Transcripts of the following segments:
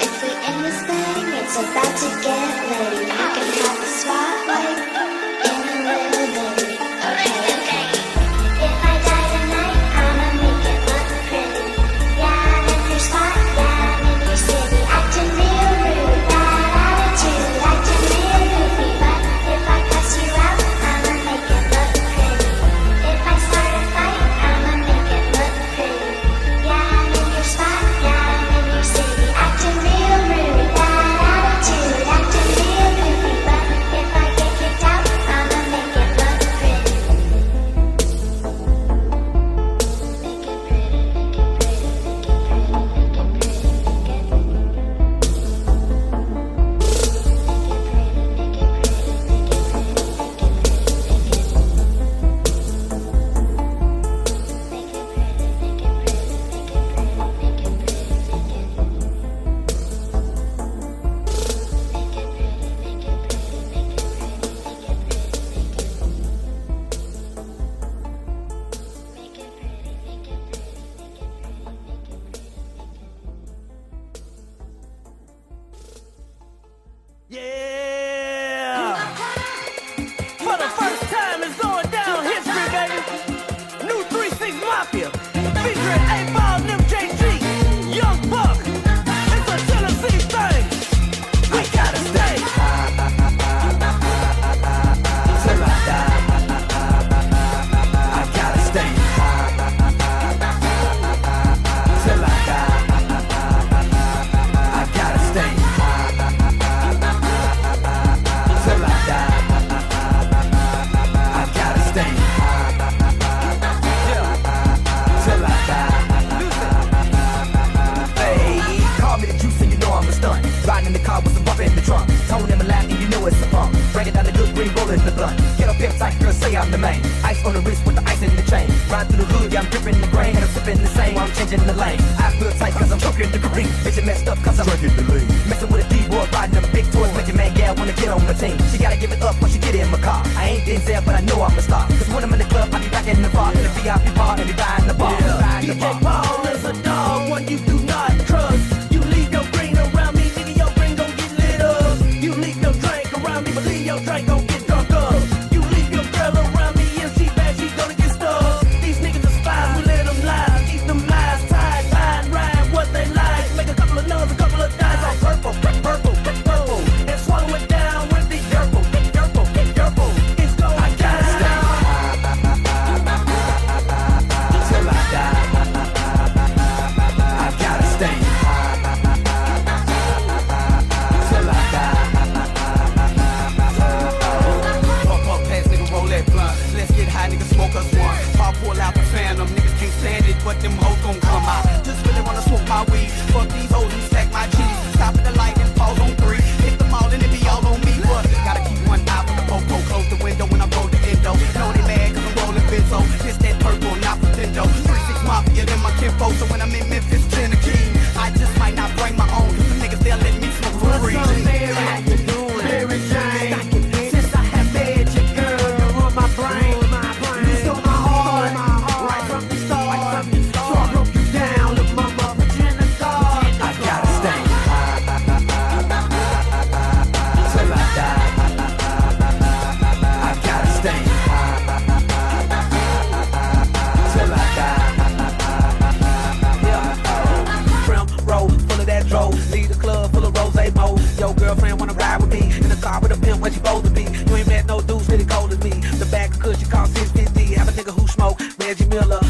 If we end this thing, it's about to get late. I can have the spotlight. I'm the main. Ice on the wrist with the ice in the chain. Ride through the hood, yeah, I'm dripping the grain. And I'm sipping the same while I'm changing the lane. Eyes feel tight cause I'm choking the green. Bitch, it messed up cause I'm drinking the lean. Messing with a D-boy, riding them big toys. Making man gal wanna get on my team. She gotta give it up when she get in my car. I ain't Denzel, but I know I'm a star. Cause when I'm in the club, I be back in the bar. In the VIP bar, and be buying the bar. Yeah. DJ Paul is a dog What you do what you supposed to be. You ain't met no dudes really cold as me. The back of cushion cost 650. Have a nigga who smoke Reggie Miller.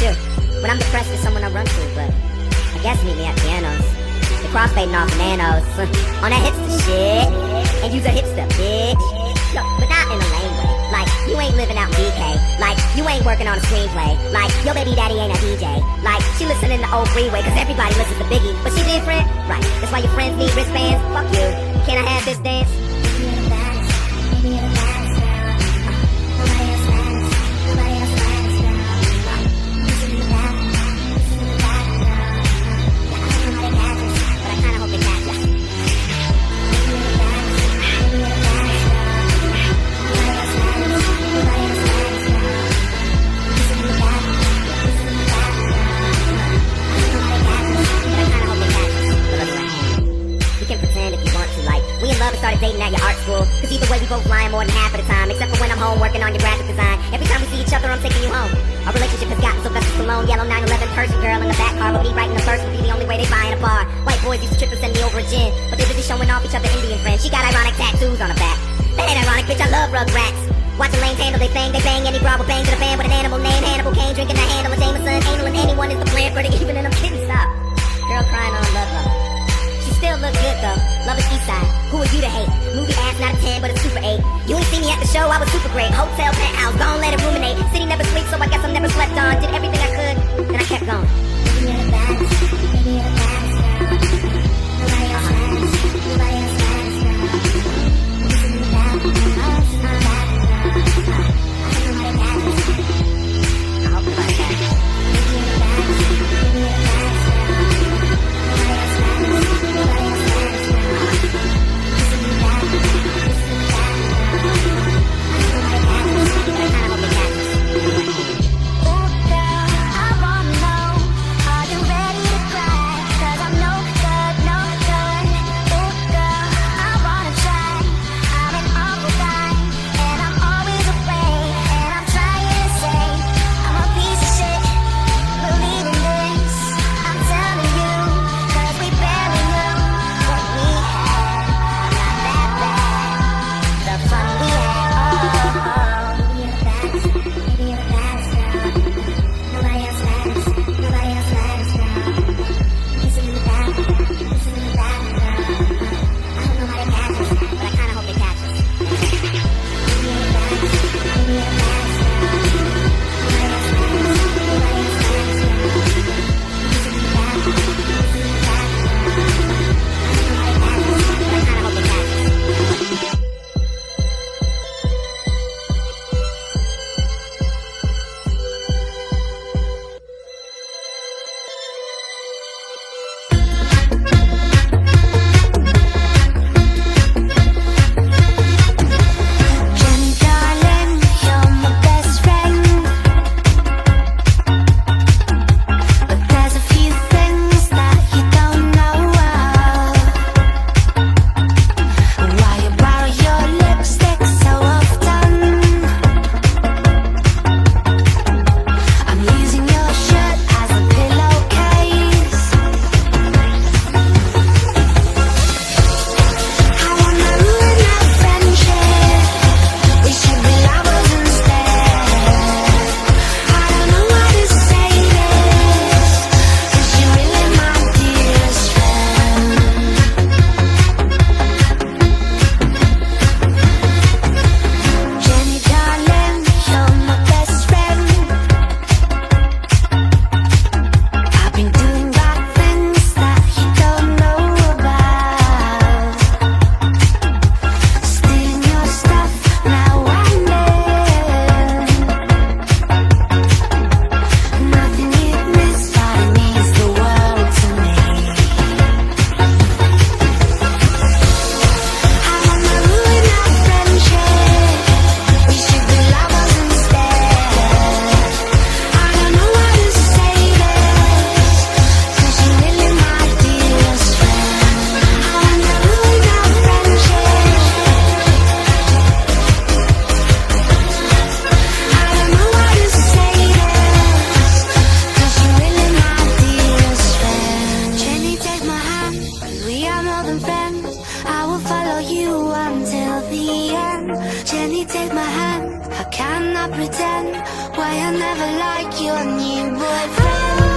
It's you. When I'm depressed, there's someone I run to, but I guess meet me at pianos. The crossfading off bananas. On that hipster shit. And use a hipster, bitch. Yo, but not in a lame way. Like, you ain't living out BK. Like, you ain't working on a screenplay. Like, your baby daddy ain't a DJ. Like, she listening to old freeway, cause everybody listens to Biggie. But she different? Right. That's why your friends need wristbands. Fuck you. Can I have this dance? Yellow 911 Persian girl in the back car. But me writing the verse would be the only way they buy in a bar. White boys used to trip and send me over a gin. But they busy showing off each other Indian friends. She got ironic tattoos on her back. That ain't ironic, bitch. I love rugrats. Watching lanes handle they bang, they bang any will bang to the fan with an animal name. Hannibal Kane drinking the handle of Jameson. Anal and anyone is the plan for the even and I'm kidding. Stop. Girl crying on love love. She still look good though. Love. Who are you to hate? Movie ass not a 10, but a super 8. You ain't see me at the show, I was super great. Hotel, penthouse, don't let it ruminate. City never sleeps, so I guess I'm never slept on. Did everything I could, then I kept going. I Why I never like your new boyfriend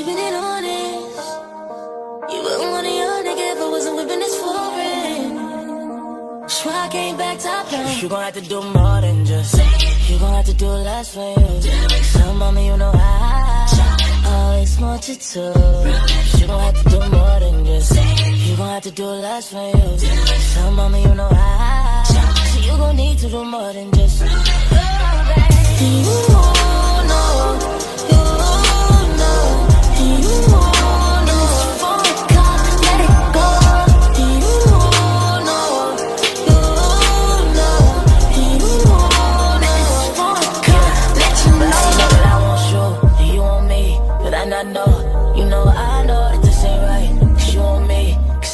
keeping it honest. You wouldn't want a young nigga if I wasn't whipping this foreign. Swear I came back top down. You gon' have to do more than just. You gon' have to do less for you. So, mommy, you know I always want you to. You gon' have to do more than just. You gon' have to do less for you. So, mommy, you know I. So you gon' need to do more than just. You know,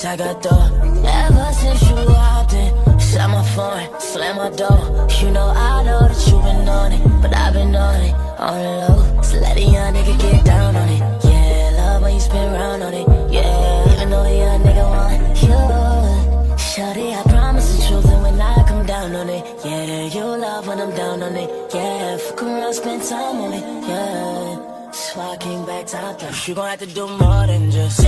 I got dough. Ever since you walked in, shut my phone, slam my door. You know I know that you been on it, but I've been on it, on the low. So let a young nigga get down on it. When you spin round on it. Yeah, even though a young nigga want you. Shorty, I promise the truth, and when I come down on it, yeah, you love when I'm down on it, yeah. Fuck around, spend time on it, yeah. So I came back top down. You gon' have to do more than just.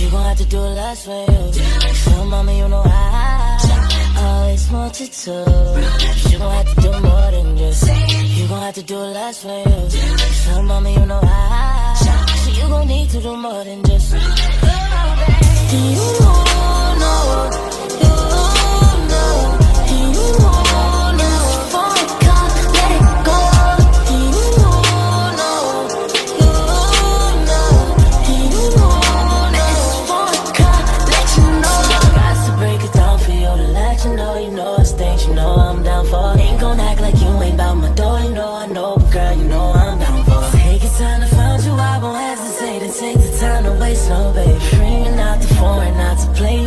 You gon' have to do less for you. So, mama, you know I always want you to. You gon' have to do more than just. You gon' have to do less for you. So, mama, you know I. You gon' need to do more than just. Go. You know, you know I'm down for. Ain't gon' act like you ain't bout my door, you know I know, but girl, you know I'm to no baby. Ringing out the phone, not to play,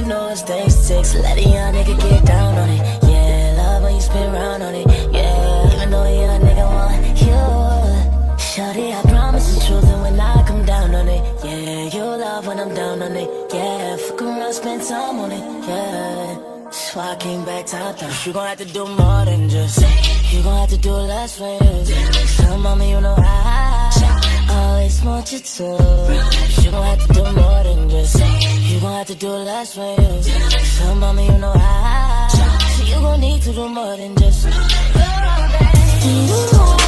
it's things to let a young nigga get down on it. Yeah, love when you spin round on it. Yeah, even though a young nigga want you. Shorty, I promise the truth, and when I come down on it, yeah, you love when I'm down on it, yeah. Fuck around, spend time on it, yeah. So I came back top down. You gon' have to do more than just. You gon' have to do less for you. So, mommy, you know I always want you to. You gon' have to do more than just. You gon' have to do less for you. So, mommy, you know. So you gon' need to do more than just. You know,